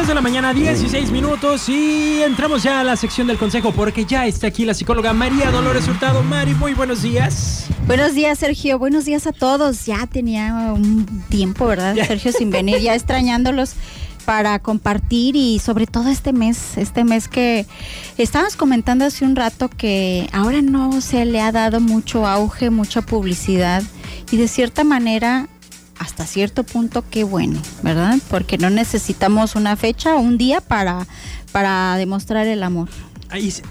10 de la mañana, 16 minutos y entramos ya a la sección del consejo porque ya está aquí la psicóloga María Dolores Hurtado. Mari, muy buenos días. Buenos días, Sergio. Buenos días a todos. Ya tenía un tiempo, ¿verdad, Sergio, sin venir, ya extrañándolos para compartir y sobre todo este mes, este mes que estabas comentando hace un rato que ahora no se le ha dado mucho auge, mucha publicidad y de cierta manera hasta cierto punto qué bueno, ¿verdad? Porque no necesitamos una fecha o un día para, para demostrar el amor.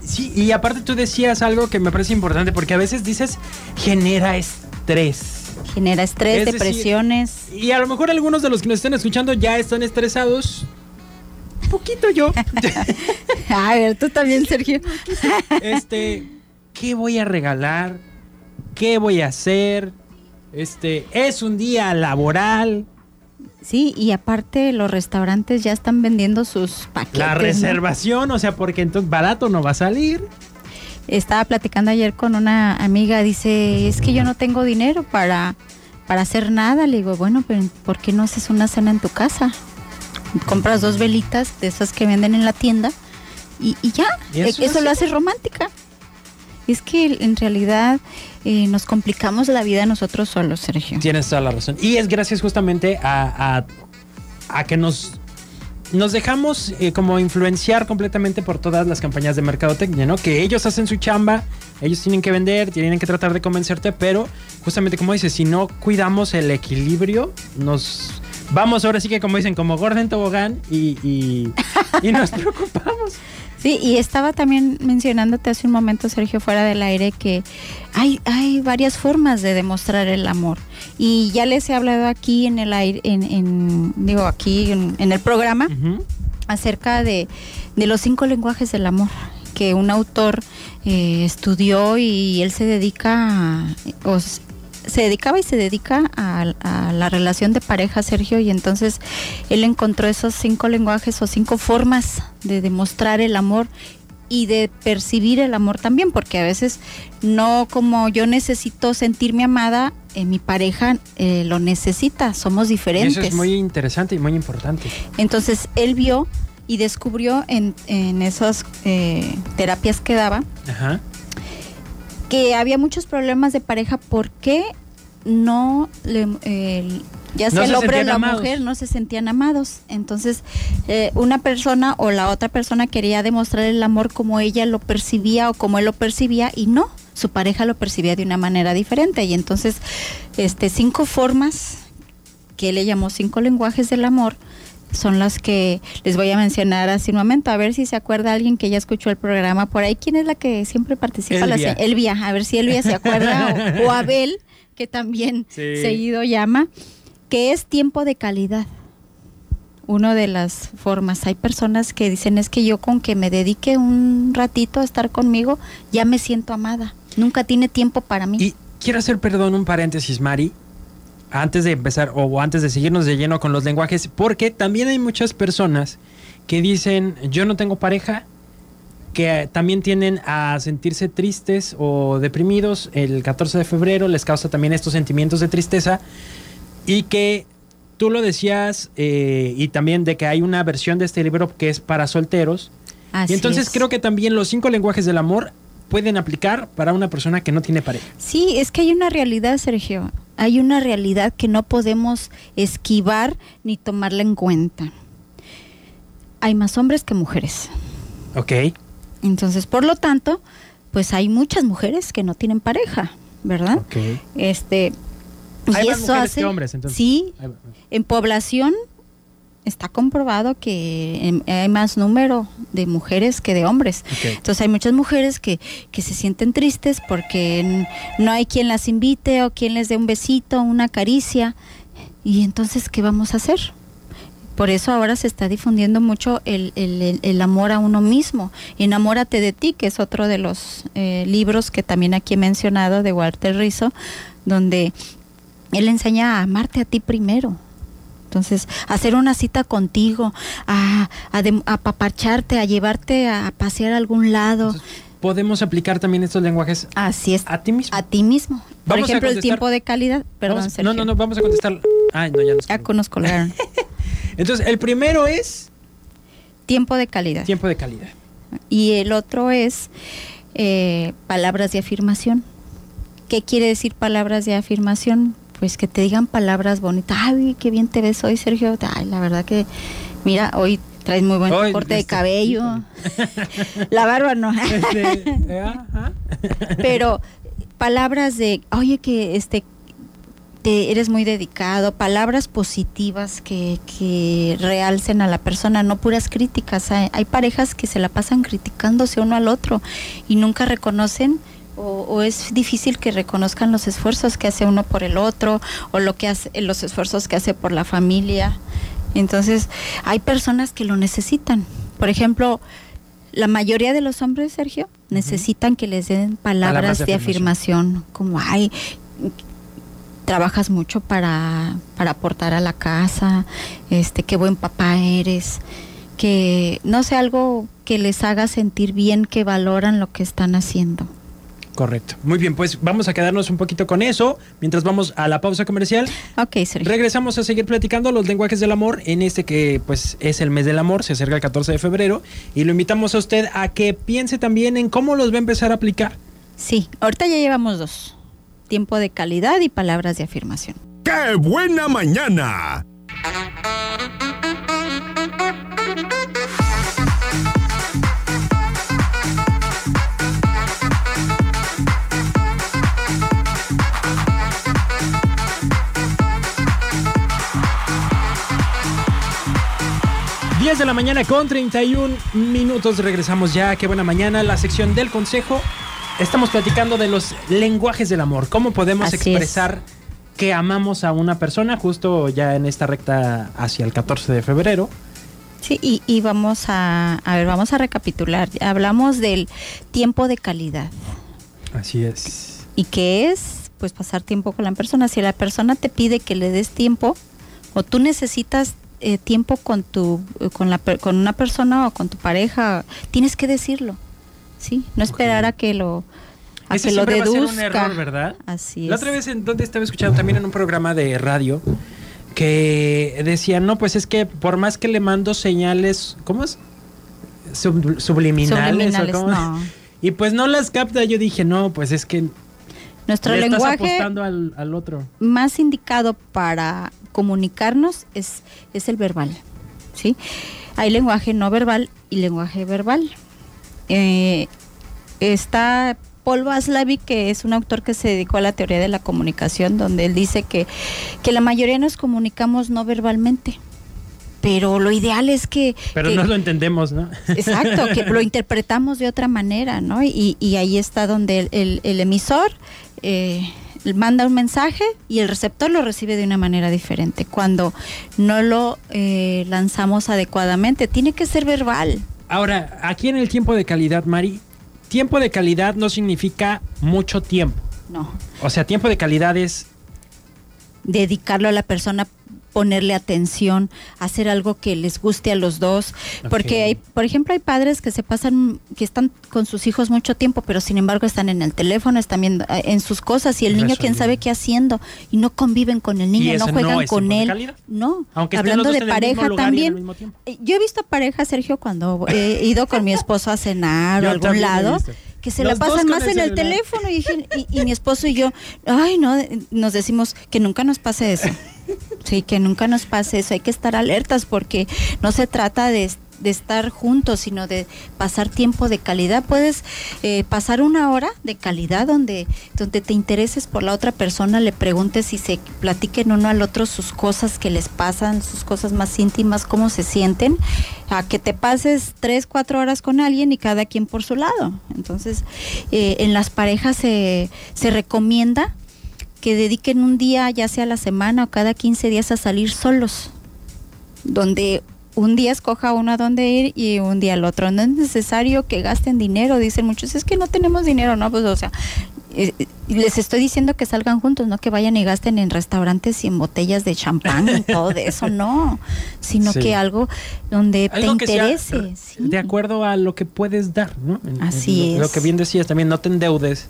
sí, y aparte tú decías algo que me parece importante, porque a veces dices genera estrés. Genera estrés, depresiones. y a lo mejor algunos de los que nos están escuchando ya están estresados. Un poquito yo. a ver, tú también, Sergio. este, ¿qué voy a regalar? ¿Qué voy a hacer? Este, es un día laboral. Sí, y aparte los restaurantes ya están vendiendo sus paquetes. La reservación, o sea, porque entonces barato no va a salir. Estaba platicando ayer con una amiga, dice, es que yo no tengo dinero para, para hacer nada. Le digo, bueno, pero ¿por qué no haces una cena en tu casa? Compras dos velitas de esas que venden en la tienda y, ya, eso, lo hace romántica. Es que en realidad eh, nos complicamos la vida nosotros solos, Sergio. Tienes toda la razón. Y es gracias justamente a, que nos nos dejamos eh, como influenciar completamente por todas las campañas de mercadotecnia, ¿no? Que ellos hacen su chamba, ellos tienen que vender, tienen que tratar de convencerte, pero justamente como dices, si no cuidamos el equilibrio, nos vamos ahora sí que como dicen, como Gordon Tobogán y, y nos preocupamos. Sí, y estaba también mencionándote hace un momento, Sergio, fuera del aire, que hay, hay varias formas de demostrar el amor. Y ya les he hablado aquí en el aire, en, digo, aquí en, el programa, acerca de, los cinco lenguajes del amor que un autor eh, estudió y él se dedica a, se dedicaba y se dedica a, la relación de pareja, Sergio, y entonces él encontró esos cinco lenguajes o cinco formas de demostrar el amor y de percibir el amor también, porque a veces no como yo necesito sentirme amada, eh, mi pareja eh, lo necesita, somos diferentes. eso es muy interesante y muy importante. Entonces él vio y descubrió en, esas eh, terapias que daba que había muchos problemas de pareja porque no ya sea el hombre o la mujer no se sentían amados entonces eh, una persona o la otra persona quería demostrar el amor como ella lo percibía o como él lo percibía y no su pareja lo percibía de una manera diferente. Y entonces este cinco formas que él le llamó cinco lenguajes del amor son las que les voy a mencionar hace un momento, a ver si se acuerda alguien que ya escuchó el programa por ahí. ¿Quién es la que siempre participa? Elvia. La, Elvia, a ver si Elvia se acuerda, o, Abel, que también seguido llama, que es tiempo de calidad. Una de las formas. Hay personas que dicen es que yo con que me dedique un ratito a estar conmigo, ya me siento amada. Nunca tiene tiempo para mí. Y quiero hacer, perdón, un paréntesis, Mari antes de empezar o antes de seguirnos de lleno con los lenguajes, porque también hay muchas personas que dicen, yo no tengo pareja, que también tienden a sentirse tristes o deprimidos el 14 de febrero, les causa también estos sentimientos de tristeza y que tú lo decías eh, y también de que hay una versión de este libro que es para solteros. y entonces creo que también los cinco lenguajes del amor pueden aplicar para una persona que no tiene pareja. Sí, es que hay una realidad, Sergio hay una realidad que no podemos esquivar ni tomarla en cuenta. Hay más hombres que mujeres. Ok. Entonces, por lo tanto, pues hay muchas mujeres que no tienen pareja, ¿verdad? Ok. Este, hay más mujeres que hombres, entonces. Sí, en población está comprobado que hay más número de mujeres que de hombres. Entonces hay muchas mujeres que, que, se sienten tristes porque no hay quien las invite o quien les dé un besito, una caricia. Y entonces, ¿qué vamos a hacer? Por eso ahora se está difundiendo mucho el, el, el amor a uno mismo. Enamórate de ti, que es otro de los eh, libros que también aquí he mencionado de Walter Rizzo, donde él enseña a amarte a ti primero entonces, hacer una cita contigo, a, apapacharte, a llevarte a pasear a algún lado. podemos aplicar también estos lenguajes Así es. a ti mismo. A ti mismo. Por ejemplo, el tiempo de calidad. Perdón, No, no, no, vamos a contestar. Ay, no, ya nos Ya conozco. Entonces, el primero es Tiempo de calidad. Tiempo de calidad. Y el otro es eh, palabras de afirmación. ¿Qué quiere decir palabras de afirmación? Pues que te digan palabras bonitas. Ay, qué bien te ves hoy, Sergio. Ay, la verdad que, mira, hoy traes muy buen Hoy, corte de este, cabello. la barba no. Este, eh, ajá. Pero palabras de, oye, que este te eres muy dedicado, palabras positivas que, que realcen a la persona, no puras críticas. Hay, hay parejas que se la pasan criticándose uno al otro y nunca reconocen o, o es difícil que reconozcan los esfuerzos que hace uno por el otro o lo que hace, los esfuerzos que hace por la familia. Entonces, hay personas que lo necesitan. Por ejemplo, la mayoría de los hombres, Sergio, necesitan que les den palabras, Palabras de de, afirmación. afirmación. como, ay, trabajas mucho para, para aportar a la casa, este, qué buen papá eres, que, no sé, algo que les haga sentir bien, que valoran lo que están haciendo. Correcto. Muy bien, pues vamos a quedarnos un poquito con eso mientras vamos a la pausa comercial. Ok, Sergio. Regresamos a seguir platicando los lenguajes del amor en este que pues es el mes del amor, se acerca el 14 de febrero y lo invitamos a usted a que piense también en cómo los va a empezar a aplicar. Sí, ahorita ya llevamos dos. Tiempo de calidad y palabras de afirmación. ¡Qué buena mañana! Diez de la mañana con 31 minutos. Regresamos ya. Qué buena mañana. La sección del consejo. Estamos platicando de los lenguajes del amor. ¿Cómo podemos Así es. expresar que amamos a una persona justo ya en esta recta hacia el 14 de febrero? Sí, y, y vamos a, a ver, vamos a recapitular. Hablamos del tiempo de calidad. Así es. ¿Y qué es? Pues pasar tiempo con la persona. Si la persona te pide que le des tiempo o tú necesitas eh, tiempo con tu con la con una persona o con tu pareja, tienes que decirlo. ¿Sí? No esperar a que lo a Ese que lo siempre va a ser un deduzca. error, ¿verdad? Así es. La otra vez en donde estaba escuchando también en un programa de radio que decían, no, pues es que por más que le mando señales, ¿cómo es? Sub- subliminales, Subliminales, o cómo? no. Y pues no las capta. Yo dije, no, pues es que Nuestro le estás lenguaje apostando al, al otro. más indicado para comunicarnos es, es el verbal, ¿sí? Hay lenguaje no verbal y lenguaje verbal. Eh, está Paul Vaslavic, que es un autor que se dedicó a la teoría de la comunicación, donde él dice que, que la mayoría nos comunicamos no verbalmente. Pero lo ideal es que... Pero que- no lo entendemos, ¿no? Exacto, que lo interpretamos de otra manera, ¿no? Y, y ahí está donde el, el- el emisor eh, manda un mensaje y el receptor lo recibe de una manera diferente. Cuando no lo eh, lanzamos adecuadamente, tiene que ser verbal. Ahora, aquí en el tiempo de calidad, Mari, tiempo de calidad no significa mucho tiempo. No, O sea, tiempo de calidad es dedicarlo a la persona ponerle atención, hacer algo que les guste a los dos, porque hay, por ejemplo, hay padres que se pasan, que están con sus hijos mucho tiempo, pero sin embargo están en el teléfono, están viendo, eh, en sus cosas y el niño quién sabe qué haciendo y no conviven con el niño, no juegan es con él, calidad. no, Aunque hablando de pareja también. Eh, Yo he visto parejas, Sergio, cuando he ido con mi esposo a cenar o a algún lado, que se Los la pasan más el en el teléfono y, y- y mi esposo y yo, ay, no, nos decimos que nunca nos pase eso. Sí, que nunca nos pase eso. Hay que estar alertas porque no se trata de, de estar juntos, sino de pasar tiempo de calidad. Puedes eh, pasar una hora de calidad donde, donde te intereses por la otra persona, le preguntes y se platiquen uno al otro sus cosas que les pasan, sus cosas más íntimas, cómo se sienten, a que te pases tres, cuatro horas con alguien y cada quien por su lado. Entonces, eh, en las parejas se, se recomienda que dediquen un día, ya sea a la semana o cada 15 días, a salir solos, donde un día escoja uno a dónde ir y un día al otro. No es necesario que gasten dinero, dicen muchos, es que no tenemos dinero, no, pues o sea, eh, les estoy diciendo que salgan juntos, no que vayan y gasten en restaurantes y en botellas de champán y todo de eso, no, sino Sí. que algo donde Algo te sea interese. sí. de acuerdo a lo que puedes dar, ¿no? Así en lo, Lo es. que bien decías también, no te endeudes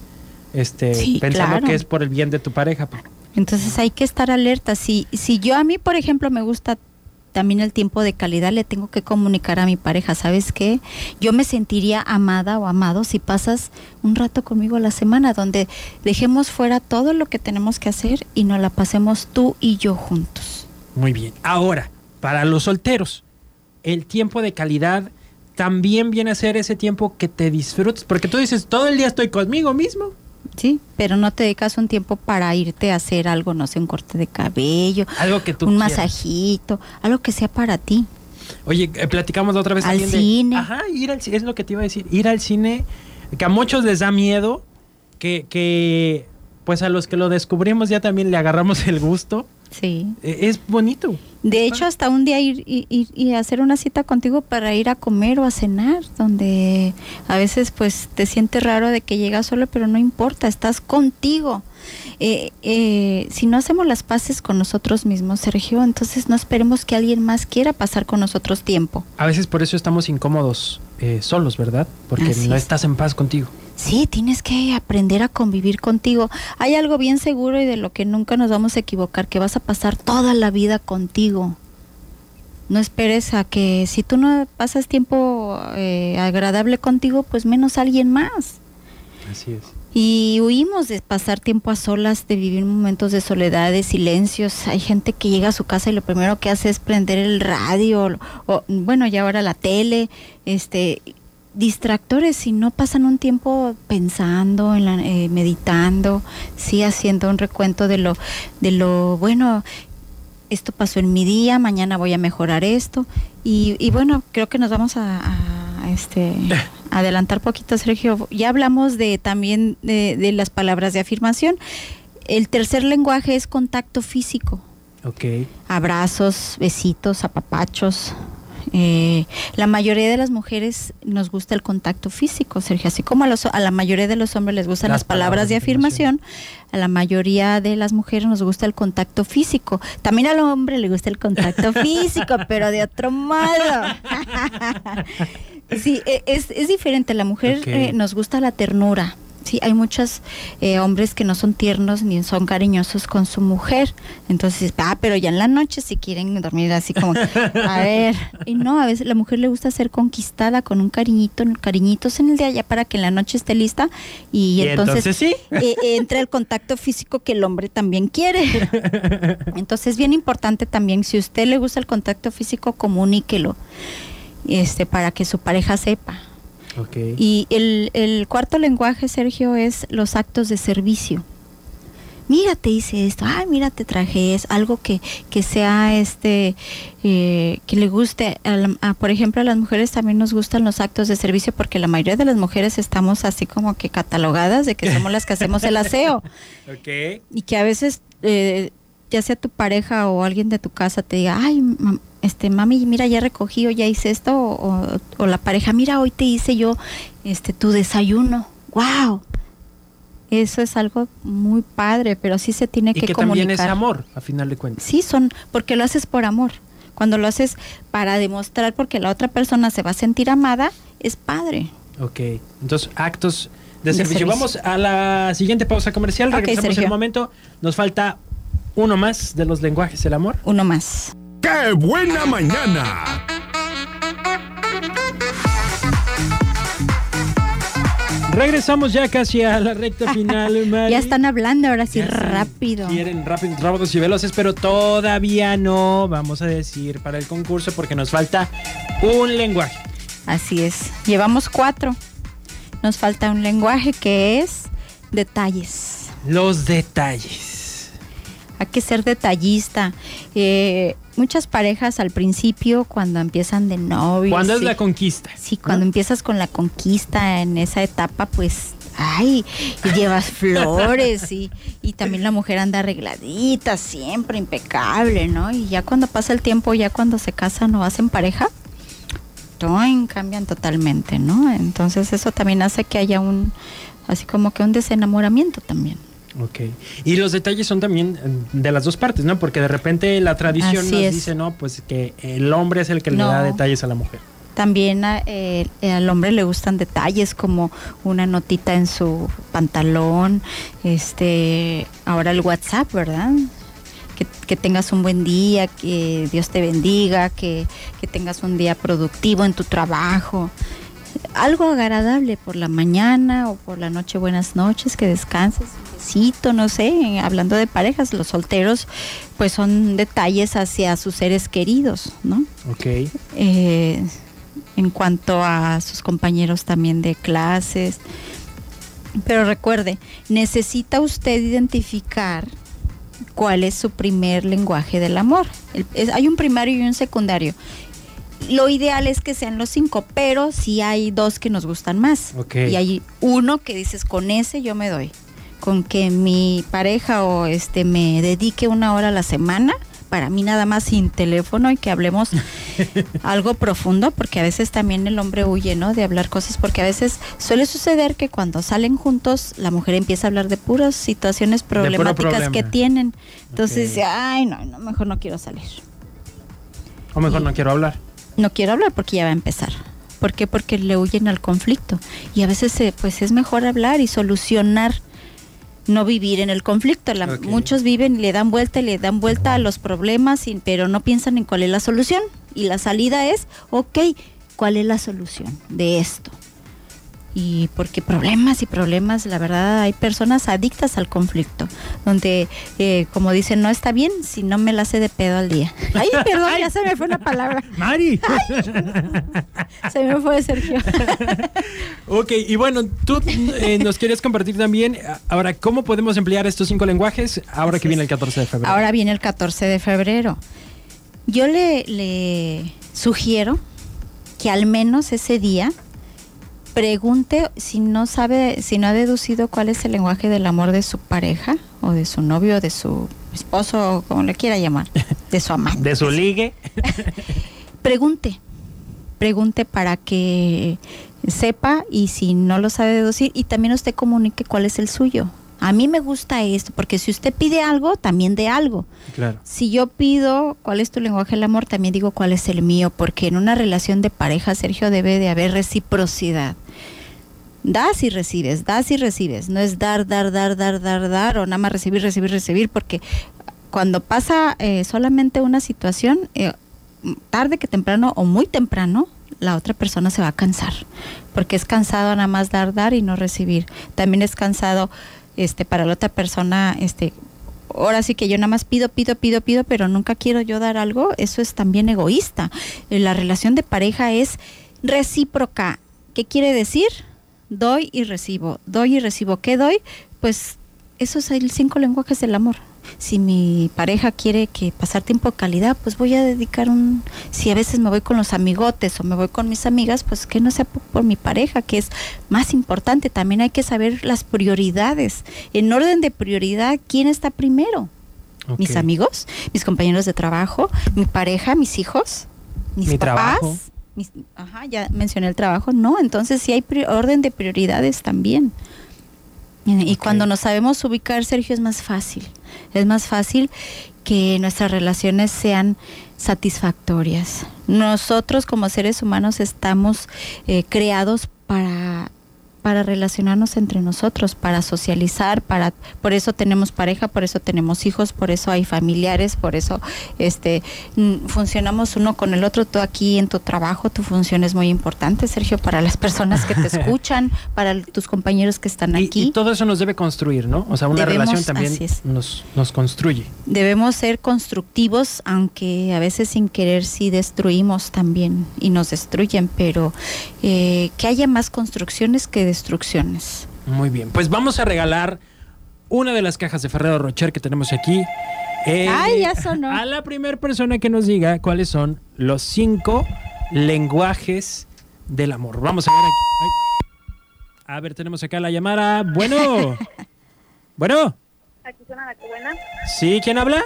este, Sí, pensando claro. que es por el bien de tu pareja. Entonces hay que estar alerta. Si, si yo a mí, por ejemplo, me gusta también el tiempo de calidad le tengo que comunicar a mi pareja, ¿sabes qué? Yo me sentiría amada o amado si pasas un rato conmigo a la semana, donde dejemos fuera todo lo que tenemos que hacer y nos la pasemos tú y yo juntos. Muy bien. Ahora, para los solteros, el tiempo de calidad también viene a ser ese tiempo que te disfrutes, porque tú dices, todo el día estoy conmigo mismo. Sí, pero no te dedicas un tiempo para irte a hacer algo, no sé, un corte de cabello, Algo que tú un quieras. masajito, algo que sea para ti. Oye, eh, platicamos la otra vez Al de- cine. Ajá, ir al cine, es lo que te iba a decir, ir al cine, que a muchos les da miedo, que, que pues a los que lo descubrimos ya también le agarramos el gusto. Sí. Eh, Es bonito. De hecho, hasta un día ir y, hacer una cita contigo para ir a comer o a cenar, donde a veces pues te sientes raro de que llegas solo, pero no importa, estás contigo. Eh, eh, si no hacemos las paces con nosotros mismos, Sergio, entonces no esperemos que alguien más quiera pasar con nosotros tiempo. A veces por eso estamos incómodos eh, solos, ¿verdad? Porque Así no es. estás en paz contigo. Sí, tienes que aprender a convivir contigo. Hay algo bien seguro y de lo que nunca nos vamos a equivocar, que vas a pasar toda la vida contigo. No esperes a que si tú no pasas tiempo eh, agradable contigo, pues menos alguien más. Así es. Y huimos de pasar tiempo a solas, de vivir momentos de soledad, de silencios. Hay gente que llega a su casa y lo primero que hace es prender el radio, o bueno, ya ahora la tele, este distractores y no pasan un tiempo pensando, en la- eh, meditando, sí haciendo un recuento de lo, de lo bueno. Esto pasó en mi día, mañana voy a mejorar esto y, y bueno, creo que nos vamos a, a, este adelantar poquito, Sergio. Ya hablamos de también de, de las palabras de afirmación. El tercer lenguaje es contacto físico abrazos, besitos, apapachos. Eh, la mayoría de las mujeres nos gusta el contacto físico, Sergio, así como a, los- a la mayoría de los hombres les gustan Las las, palabras, de afirmación, a la mayoría de las mujeres nos gusta el contacto físico. También al hombre le gusta el contacto físico, pero de otro modo. sí, e- es, es diferente. La mujer eh, nos gusta la ternura. Sí, hay muchos eh, hombres que no son tiernos ni son cariñosos con su mujer. Entonces, ah, pero ya en la noche si quieren dormir así como, a ver. Y no, a veces la mujer le gusta ser conquistada con un cariñito, cariñitos en el día ya para que en la noche esté lista. Y, Y entonces, entonces sí. eh, eh, entra el contacto físico que el hombre también quiere. Entonces es bien importante también, si a usted le gusta el contacto físico, comuníquelo. Este, para que su pareja sepa. Y el, el cuarto lenguaje, Sergio, es los actos de servicio. Mira, te hice esto, ay, mira, te traje es algo que, que sea este, eh, que le guste. A la- a, por ejemplo, a las mujeres también nos gustan los actos de servicio porque la mayoría de las mujeres estamos así como que catalogadas de que somos las que hacemos el aseo y que a veces eh, ya sea tu pareja o alguien de tu casa te diga, ay, este mami, mira, ya recogí o ya hice esto, o, o- o la pareja, mira, hoy te hice yo este tu desayuno, wow. Eso es algo muy padre, pero sí se tiene Y que, que comunicar. también es amor, a final de cuentas. Sí, son, porque lo haces por amor. Cuando lo haces para demostrar porque la otra persona se va a sentir amada, es padre. Ok. Entonces, actos de De servicio. servicio. Vamos a la siguiente pausa comercial. Ok, Regresamos en Sergio. un momento. Nos falta uno más de los lenguajes del amor. Uno más. ¡Qué buena mañana! Regresamos ya casi a la recta final, Mari. Ya están hablando ahora sí rápido. Quieren rápido, rápidos y veloces, pero todavía no vamos a decir para el concurso porque nos falta un lenguaje. Así es. Llevamos cuatro. Nos falta un lenguaje que es detalles. Los detalles. Hay que ser detallista. Eh, muchas parejas al principio, cuando empiezan de novios. ¿Cuándo es la conquista? Sí, cuando ¿no? empiezas con la conquista en esa etapa, pues, ay, y llevas flores y, y también la mujer anda arregladita, siempre impecable, ¿no? Y ya cuando pasa el tiempo, ya cuando se casan o hacen pareja, ¡toin! cambian totalmente, ¿no? Entonces eso también hace que haya un, así como que un desenamoramiento también. Ok. Y los detalles son también eh, de las dos partes, ¿no? Porque de repente la tradición Así nos es. dice, ¿no? Pues que el hombre es el que le da detalles a la mujer. También a- eh, eh, al hombre le gustan detalles como una notita en su pantalón, este, ahora el WhatsApp, ¿verdad? que, que tengas un buen día, que Dios te bendiga, que, que tengas un día productivo en tu trabajo. Algo agradable por la mañana o por la noche, buenas noches, que descanses, un besito, no sé, hablando de parejas, los solteros, pues son detalles hacia sus seres queridos, ¿no? Ok. Eh, en cuanto a sus compañeros también de clases. Pero recuerde, necesita usted identificar cuál es su primer lenguaje del amor. El- es- hay un primario y un secundario. Lo ideal es que sean los cinco, pero sí hay dos que nos gustan más. Y hay uno que dices, con ese yo me doy. Con que mi pareja o este me dedique una hora a la semana, para mí nada más sin teléfono y que hablemos algo profundo, porque a veces también el hombre huye, ¿no? De hablar cosas, porque a veces suele suceder que cuando salen juntos, la mujer empieza a hablar de puras situaciones problemáticas que tienen. Entonces dice, ay, no, no, mejor no quiero salir. O mejor no quiero hablar. No quiero hablar porque ya va a empezar. ¿Por qué? Porque le huyen al conflicto. Y a veces eh, pues es mejor hablar y solucionar, no vivir en el conflicto. La-. Muchos viven y le dan vuelta y le dan vuelta a los problemas, y- pero no piensan en cuál es la solución. Y la salida es, ok, ¿cuál es la solución de esto? Y porque problemas y problemas, la verdad, hay personas adictas al conflicto, donde, eh, como dicen, no está bien si no me la hace de pedo al día. Ay, perdón, ya se me fue una palabra. Mari. Se me fue Sergio. ok, y bueno, tú eh, nos quieres compartir también, ahora, ¿cómo podemos emplear estos cinco lenguajes ahora que viene el 14 de febrero? Ahora viene el 14 de febrero. Yo le, le sugiero que al menos ese día pregunte si no sabe, si no ha deducido cuál es el lenguaje del amor de su pareja o de su novio, de su esposo, o como le quiera llamar, de su amante. de su ligue. Pregunte, pregunte para que sepa y si no lo sabe deducir y también usted comunique cuál es el suyo. A mí me gusta esto, porque si usted pide algo, también de algo. Claro. Si yo pido cuál es tu lenguaje del amor, también digo cuál es el mío, porque en una relación de pareja, Sergio, debe de haber reciprocidad. Das y recibes, das y recibes. No es dar, dar, dar, dar, dar, dar, o nada más recibir, recibir, recibir, porque cuando pasa eh, solamente una situación, eh, tarde que temprano o muy temprano, la otra persona se va a cansar, porque es cansado nada más dar, dar y no recibir. También es cansado este para la otra persona este ahora sí que yo nada más pido, pido, pido, pido, pero nunca quiero yo dar algo, eso es también egoísta. Eh, La relación de pareja es recíproca. ¿Qué quiere decir? Doy y recibo, doy y recibo. ¿Qué doy? Pues esos son los cinco lenguajes del amor. Si mi pareja quiere que pasar tiempo de calidad, pues voy a dedicar un... Si a veces me voy con los amigotes o me voy con mis amigas, pues que no sea por, por mi pareja, que es más importante. También hay que saber las prioridades. En orden de prioridad, ¿quién está primero? Mis amigos, mis compañeros de trabajo, mi pareja, mis hijos, mis Mi papás. trabajo. Mis- ajá, ya mencioné el trabajo. No, entonces sí hay orden de prioridades también. Y cuando nos sabemos ubicar, Sergio, es más fácil. Es más fácil que nuestras relaciones sean satisfactorias. Nosotros como seres humanos estamos eh, creados para para relacionarnos entre nosotros, para socializar, para por eso tenemos pareja, por eso tenemos hijos, por eso hay familiares, por eso este mm, funcionamos uno con el otro. Tú aquí en tu trabajo, tu función es muy importante, Sergio, para las personas que te escuchan, para tus compañeros que están aquí. y todo eso nos debe construir, ¿no? O sea, una Debemos, relación también nos, nos construye. Debemos ser constructivos, aunque a veces sin querer sí destruimos también y nos destruyen, pero eh, que haya más construcciones que destrucciones. Muy bien. Pues vamos a regalar una de las cajas de Ferrero Rocher que tenemos aquí. eh, Ay, ya sonó. A la primera persona que nos diga cuáles son los cinco lenguajes del amor. Vamos a ver aquí. Ay. A ver, tenemos acá la llamada. Bueno. Bueno. Aquí suena la que buena. ¿Sí? ¿Quién habla?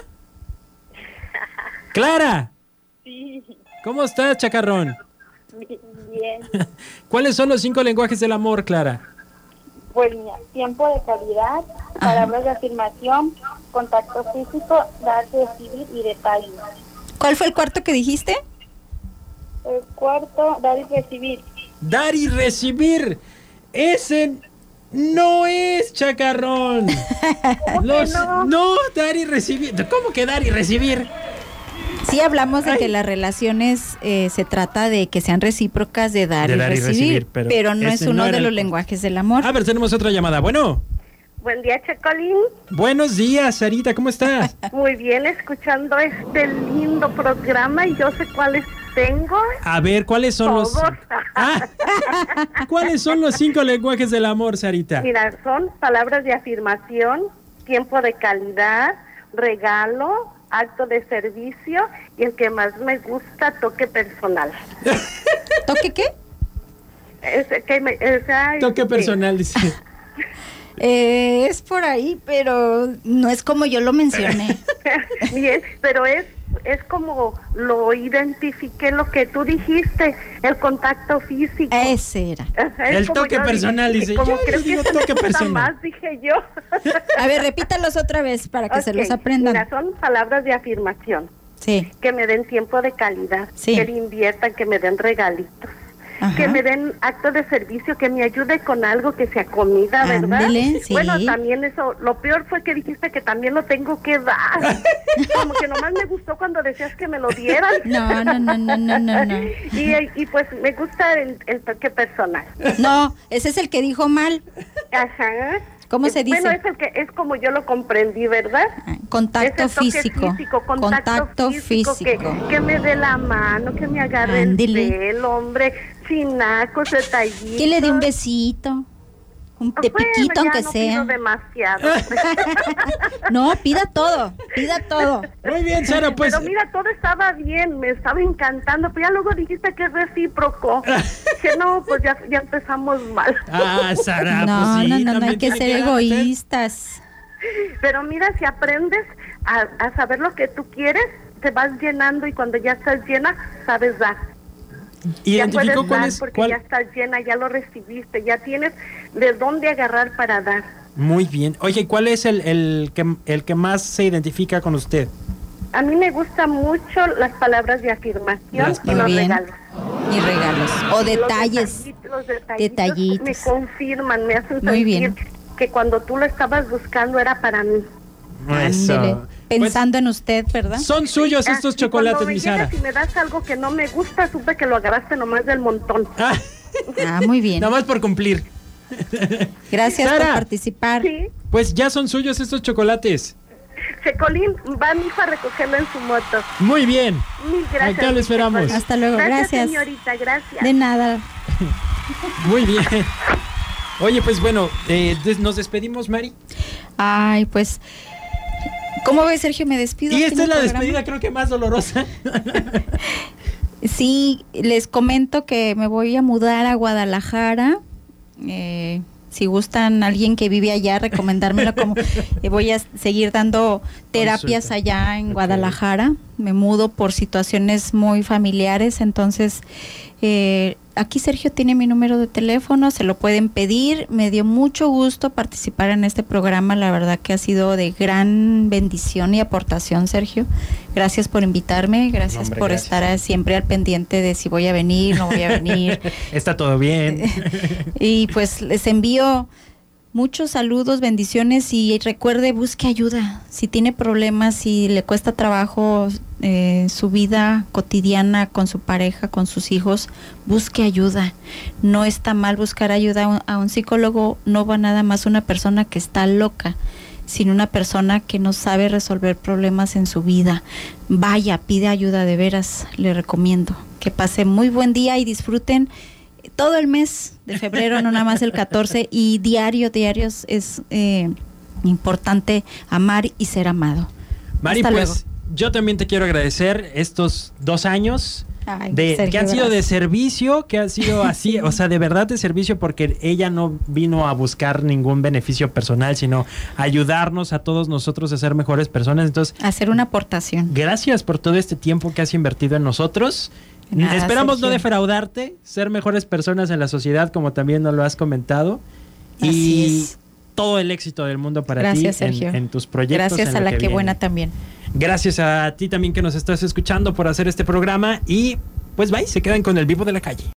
Clara. Sí, ¿Cómo estás, chacarrón? Bien. ¿Cuáles son los cinco lenguajes del amor, Clara? Pues mira, tiempo de calidad, palabras de afirmación, contacto físico, dar, recibir y detalle. ¿Cuál fue el cuarto que dijiste? El cuarto, dar y recibir. Dar y recibir. Ese No es chacarrón. Los- no? no, dar y recibir. ¿Cómo que dar y recibir? Sí hablamos de Ay. que las relaciones eh, se trata de que sean recíprocas de dar, De y, dar y recibir, pero pero, no es no uno de el los lenguajes del amor. A ver, tenemos otra llamada. Bueno, Buen día, Chacolín. buenos días, Sarita, ¿cómo estás? Muy bien, escuchando este lindo programa y yo sé cuáles tengo. A ver, ¿cuáles son los. Ah, ¿Cuáles son los cinco lenguajes del amor, Sarita? Mira, son palabras de afirmación, tiempo de calidad, regalo, acto de servicio y el que más me gusta, toque personal. ¿Toque qué? Es que me- o sea, Toque personal, dice. Eh, es por ahí, pero no es como yo lo mencioné. Bien, pero es es como lo identifiqué lo que tú dijiste, el contacto físico. Ese era. Es El toque yo personal, dije, dice. Como Yo creo que se toque personal. más, dije yo. A ver, repítalos otra vez para que se Ok, los aprendan. Mira, son palabras de afirmación. Sí. Que me den tiempo de calidad, Sí. que le inviertan, que me den regalitos, Ajá. que me den acto de servicio, que me ayude con algo que sea comida, ¿verdad? Ándele, sí. Bueno, también eso, lo peor fue que dijiste que también lo tengo que dar. Como que nomás me gustó cuando decías que me lo dieran. No, no, no, no, no, no, no. Y, y pues me gusta el, el toque personal. No, ese es el que dijo mal. Ajá. ¿Cómo se Eh, Bueno, dice? es el que es como yo lo comprendí, ¿verdad? Ah, Contacto toque físico. contacto, físico, que- físico. Que, me dé la mano, que me agarre el pelo, hombre, chinacos, detallitos. Que le dé un besito. Un de Bueno, piquito, aunque no sea. pido demasiado. No, pida todo. Pida todo. Muy bien, Sara, pues. Pero mira, todo estaba bien, me estaba encantando, pero ya luego dijiste que es recíproco. que no, pues ya, ya empezamos mal. Ah, Sara, No, pues sí, no, no, no hay que ser egoístas. Pero mira, si aprendes a, a saber lo que tú quieres, te vas llenando y cuando ya estás llena, sabes dar. Identificó cuál es. porque cuál- ya estás llena, ya lo recibiste, ya tienes de dónde agarrar para dar. Muy bien. Oye, ¿cuál es el, el, que, el que más se identifica con usted? A mí me gustan mucho las palabras de afirmación Las y los bien. regalos. Y regalos. O Los detalles. detallitos, los detallitos Detallitos. Me confirman, me hacen Muy sentir bien. que cuando tú lo estabas buscando era para mí. Eso. Pues, Pensando en usted, ¿verdad? son suyos Ah, estos y chocolates, mi Sara. y me das algo que no me gusta, supe que lo agarraste nomás del montón. Ah, Ah, muy bien. nada más por cumplir. Gracias Sara. por participar. Sí, Pues ya son suyos estos chocolates. Checolín va mi hija a recogerlo en su moto. Muy bien. Mil gracias. Acá lo esperamos. Checolín. Hasta luego, gracias. señorita, gracias. De nada. Muy bien. Oye, pues bueno, eh, des- nos despedimos, Mari. Ay, pues. ¿Cómo ves, Sergio? Me despido. Y esta es la programa. despedida, creo que más dolorosa. Sí, les comento que me voy a mudar a Guadalajara. Eh, si gustan alguien que vive allá, recomendármelo como eh, voy a seguir dando terapias Consulta. allá en. Guadalajara. Me mudo por situaciones muy familiares, entonces eh, aquí Sergio tiene mi número de teléfono, se lo pueden pedir. Me dio mucho gusto participar en este programa, la verdad que ha sido de gran bendición y aportación, Sergio. Gracias por invitarme, gracias Hombre, por gracias. estar siempre al pendiente de si voy a venir, no voy a venir. Está todo bien. y pues les envío muchos saludos, bendiciones y recuerde, busque ayuda. Si tiene problemas, si le cuesta trabajo eh, su vida cotidiana con su pareja, con sus hijos, busque ayuda. No está mal buscar ayuda a un, a un psicólogo, no va nada más una persona que está loca sino una persona que no sabe resolver problemas en su vida. Vaya, pide ayuda de veras, le recomiendo. Que pase muy buen día y disfruten todo el mes de febrero, no nada más el 14, y diario, diarios es eh, importante amar y ser amado. Mari, Hasta pues luego. yo también te quiero agradecer estos dos años. Ay, de, Sergio, que han sido de servicio, que han sido así, o sea, de verdad de servicio, porque ella no vino a buscar ningún beneficio personal, sino ayudarnos a todos nosotros a ser mejores personas. Entonces, Hacer una aportación. gracias por todo este tiempo que has invertido en nosotros. Nada, Esperamos no defraudarte, ser mejores personas en la sociedad, como también nos lo has comentado. Así y es. todo el éxito del mundo para Gracias, ti en- Sergio. En, tus proyectos. Gracias a la que, viene. buena también. Gracias a ti también que nos estás escuchando por hacer este programa y pues bye, se quedan con el vivo de la calle.